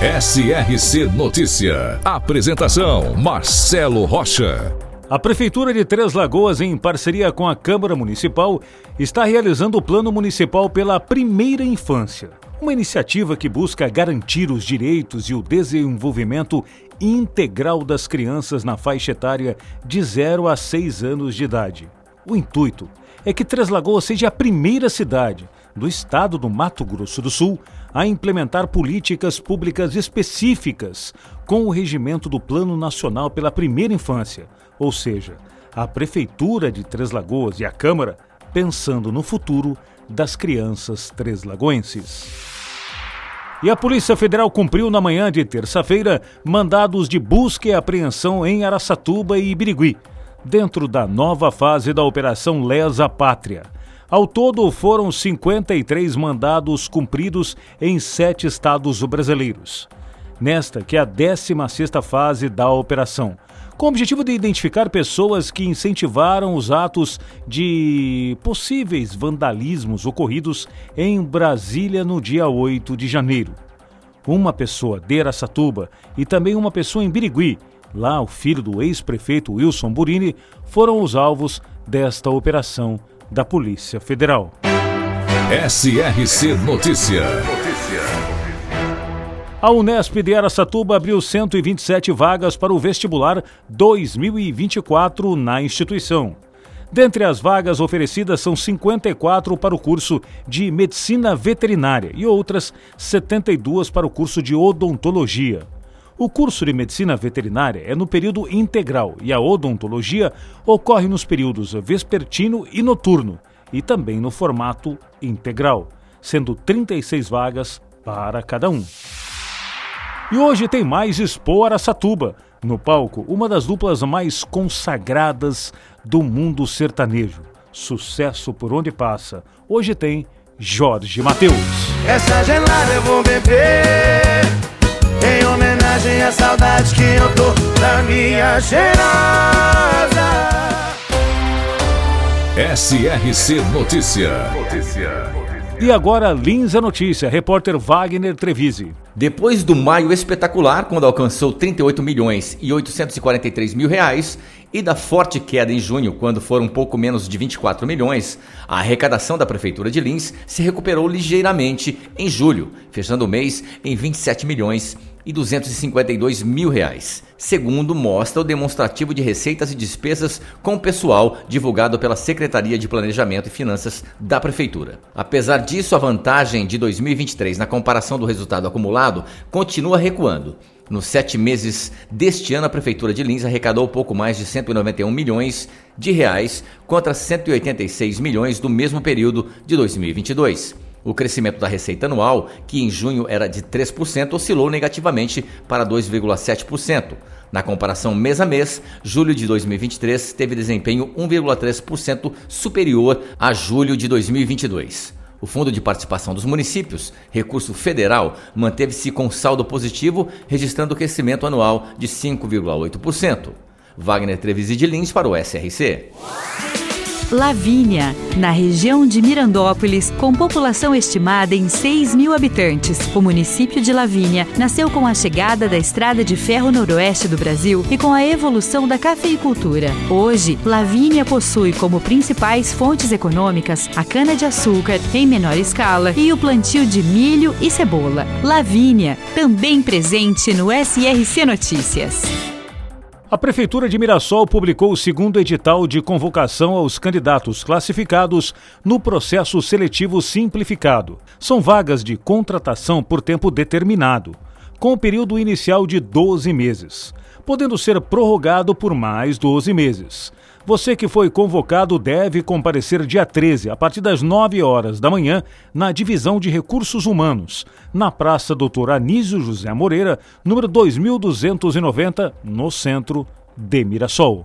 SRC Notícia. Apresentação: Marcelo Rocha. A Prefeitura de Três Lagoas, em parceria com a Câmara Municipal, está realizando o Plano Municipal pela Primeira Infância. Uma iniciativa que busca garantir os direitos e o desenvolvimento integral das crianças na faixa etária de 0 a 6 anos de idade. O intuito é que Três Lagoas seja a primeira cidade do estado do Mato Grosso do Sul a implementar políticas públicas específicas com o regimento do Plano Nacional pela Primeira Infância, ou seja, a Prefeitura de Três Lagoas e a Câmara pensando no futuro das crianças treslagoenses. E a Polícia Federal cumpriu na manhã de terça-feira mandados de busca e apreensão em Araçatuba e Ibirigui, dentro da nova fase da Operação Lesa Pátria ao todo, foram 53 mandados cumpridos em sete estados brasileiros. Nesta, que é a 16ª fase da operação, com o objetivo de identificar pessoas que incentivaram os atos de possíveis vandalismos ocorridos em Brasília no dia 8 de janeiro. Uma pessoa de Aracatuba e também uma pessoa em Birigui, lá o filho do ex-prefeito Wilson Burini, foram os alvos desta operação da Polícia Federal. SRC Notícia. A Unesp de Aracatuba abriu 127 vagas para o vestibular 2024 na instituição. Dentre as vagas oferecidas são 54 para o curso de Medicina Veterinária e outras 72 para o curso de Odontologia. O curso de medicina veterinária é no período integral e a odontologia ocorre nos períodos vespertino e noturno, e também no formato integral, sendo 36 vagas para cada um. E hoje tem mais Expo Araçatuba. No palco, uma das duplas mais consagradas do mundo sertanejo. Sucesso por onde passa. Hoje tem Jorge Mateus. Essa gelada eu vou beber em homenagem à saudade que eu tô da minha cheirosa SRC Notícia. Notícia. E agora, Lins a notícia, repórter Wagner Trevisi. Depois do maio espetacular, quando alcançou 38 milhões e 843 mil reais, e da forte queda em junho, quando foram pouco menos de 24 milhões, a arrecadação da Prefeitura de Lins se recuperou ligeiramente em julho, fechando o mês em 27 milhões e 252 mil reais, segundo mostra o demonstrativo de receitas e despesas com pessoal divulgado pela Secretaria de Planejamento e Finanças da Prefeitura. Apesar disso, a vantagem de 2023 na comparação do resultado acumulado continua recuando. Nos sete meses deste ano, a Prefeitura de Lins arrecadou pouco mais de 191 milhões de reais contra 186 milhões do mesmo período de 2022. O crescimento da receita anual, que em junho era de 3%, oscilou negativamente para 2,7%. Na comparação mês a mês, julho de 2023 teve desempenho 1,3% superior a julho de 2022. O Fundo de Participação dos Municípios, recurso federal, manteve-se com saldo positivo, registrando crescimento anual de 5,8%. Wagner Trevisi de Lins para o SRC. Lavínia, na região de Mirandópolis, com população estimada em 6 mil habitantes. O município de Lavínia nasceu com a chegada da Estrada de Ferro Noroeste do Brasil e com a evolução da cafeicultura. Hoje, Lavínia possui como principais fontes econômicas a cana-de-açúcar em menor escala e o plantio de milho e cebola. Lavínia, também presente no SRC Notícias. A Prefeitura de Mirassol publicou o segundo edital de convocação aos candidatos classificados no processo seletivo simplificado. São vagas de contratação por tempo determinado, com o período inicial de 12 meses, podendo ser prorrogado por mais 12 meses. Você que foi convocado deve comparecer dia 13, a partir das 9 horas da manhã, na Divisão de Recursos Humanos, na Praça Doutor Anísio José Moreira, número 2290, no centro de Mirassol.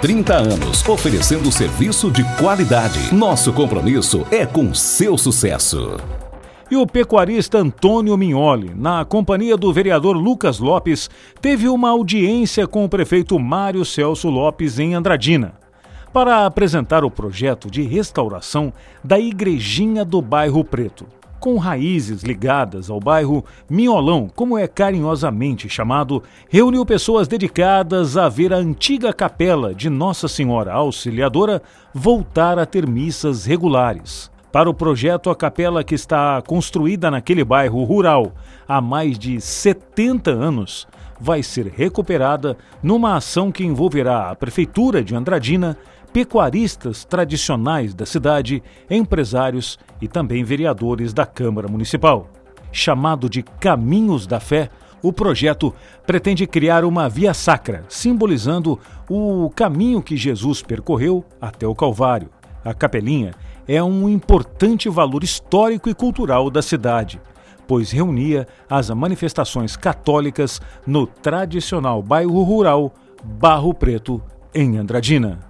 30 anos, oferecendo serviço de qualidade. Nosso compromisso é com seu sucesso. E o pecuarista Antônio Mignoli, na companhia do vereador Lucas Lopes, teve uma audiência com o prefeito Mário Celso Lopes em Andradina, para apresentar o projeto de restauração da Igrejinha do Bairro Preto com raízes ligadas ao bairro Minholão, como é carinhosamente chamado, reuniu pessoas dedicadas a ver a antiga capela de Nossa Senhora Auxiliadora voltar a ter missas regulares. Para o projeto, a capela que está construída naquele bairro rural há mais de 70 anos vai ser recuperada numa ação que envolverá a Prefeitura de Andradina, pecuaristas tradicionais da cidade, empresários e também vereadores da Câmara Municipal. Chamado de Caminhos da Fé, o projeto pretende criar uma via sacra, simbolizando o caminho que Jesus percorreu até o Calvário. A capelinha é um importante valor histórico e cultural da cidade, pois reunia as manifestações católicas no tradicional bairro rural Barro Preto, em Andradina.